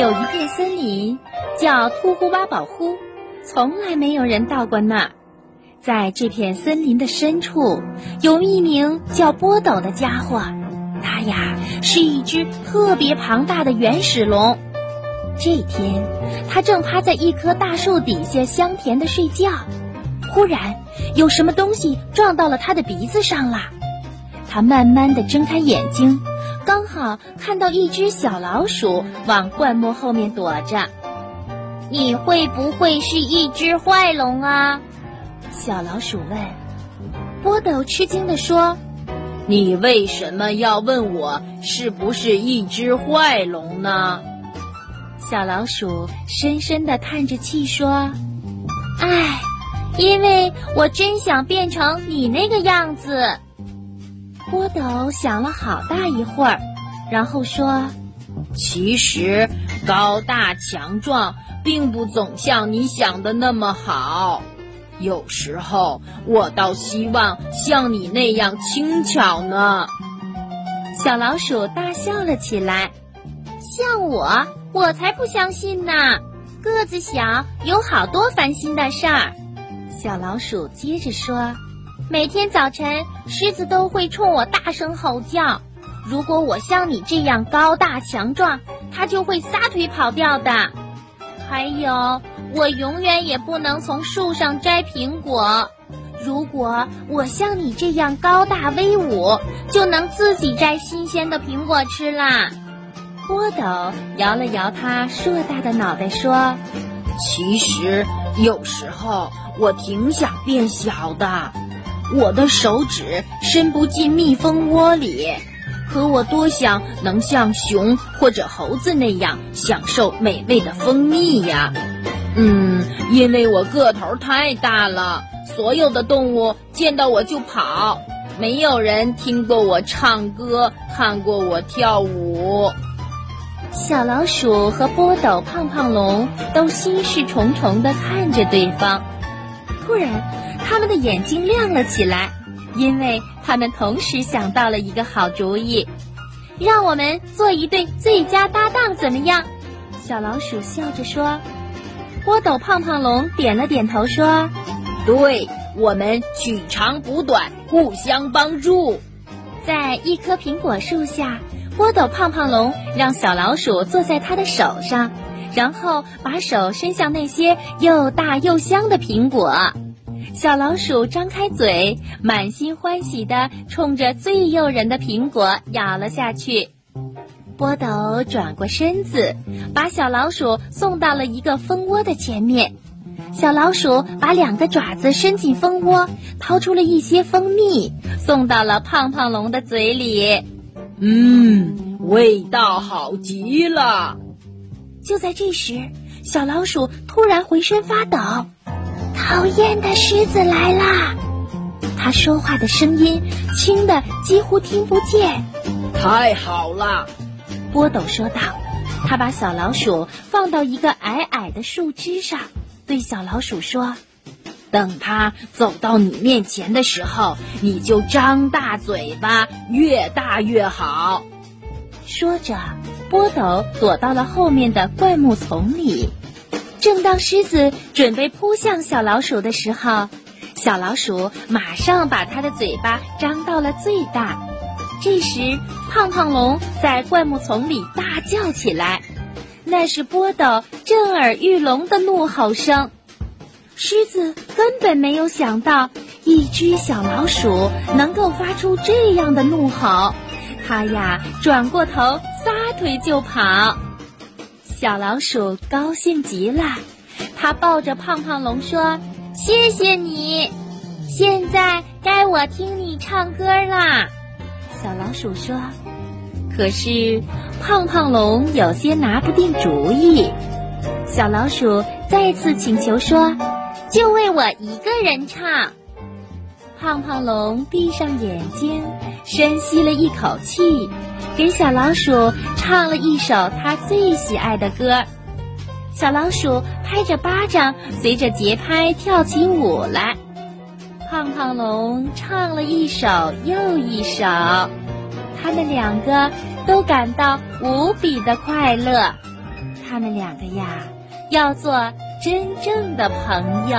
有一片森林，叫秃呼巴宝呼，从来没有人到过那儿。在这片森林的深处，有一名叫波斗的家伙，他呀是一只特别庞大的原始龙。这天，他正趴在一棵大树底下香甜的睡觉，忽然有什么东西撞到了他的鼻子上了。他慢慢的睁开眼睛。好看到一只小老鼠往灌木后面躲着，你会不会是一只坏龙啊？小老鼠问。波斗吃惊地说：“你为什么要问我是不是一只坏龙呢？”小老鼠深深地叹着气说：“唉，因为我真想变成你那个样子。”波斗想了好大一会儿，然后说：“其实高大强壮并不总像你想的那么好，有时候我倒希望像你那样轻巧呢。”小老鼠大笑了起来：“像我，我才不相信呢！个子小，有好多烦心的事儿。”小老鼠接着说。每天早晨，狮子都会冲我大声吼叫。如果我像你这样高大强壮，它就会撒腿跑掉的。还有，我永远也不能从树上摘苹果。如果我像你这样高大威武，就能自己摘新鲜的苹果吃啦。波斗摇了摇他硕大的脑袋，说：“其实有时候我挺想变小的。”我的手指伸不进蜜蜂窝里，可我多想能像熊或者猴子那样享受美味的蜂蜜呀！嗯，因为我个头太大了，所有的动物见到我就跑，没有人听过我唱歌，看过我跳舞。小老鼠和波斗、胖胖龙都心事重重地看着对方，突然。他们的眼睛亮了起来，因为他们同时想到了一个好主意。让我们做一对最佳搭档，怎么样？小老鼠笑着说。波斗胖胖龙点了点头说：“对，我们取长补短，互相帮助。”在一棵苹果树下，波斗胖胖龙让小老鼠坐在他的手上，然后把手伸向那些又大又香的苹果。小老鼠张开嘴，满心欢喜地冲着最诱人的苹果咬了下去。波斗转过身子，把小老鼠送到了一个蜂窝的前面。小老鼠把两个爪子伸进蜂窝，掏出了一些蜂蜜，送到了胖胖龙的嘴里。嗯，味道好极了。就在这时，小老鼠突然浑身发抖。讨厌的狮子来啦！他说话的声音轻的几乎听不见。太好了，波斗说道。他把小老鼠放到一个矮矮的树枝上，对小老鼠说：“等它走到你面前的时候，你就张大嘴巴，越大越好。”说着，波斗躲到了后面的灌木丛里。正当狮子准备扑向小老鼠的时候，小老鼠马上把它的嘴巴张到了最大。这时，胖胖龙在灌木丛里大叫起来，那是波斗震耳欲聋的怒吼声。狮子根本没有想到一只小老鼠能够发出这样的怒吼，它呀转过头撒腿就跑。小老鼠高兴极了，它抱着胖胖龙说：“谢谢你，现在该我听你唱歌啦。”小老鼠说：“可是胖胖龙有些拿不定主意。”小老鼠再次请求说：“就为我一个人唱。”胖胖龙闭上眼睛，深吸了一口气。给小老鼠唱了一首他最喜爱的歌，小老鼠拍着巴掌，随着节拍跳起舞来。胖胖龙唱了一首又一首，他们两个都感到无比的快乐。他们两个呀，要做真正的朋友。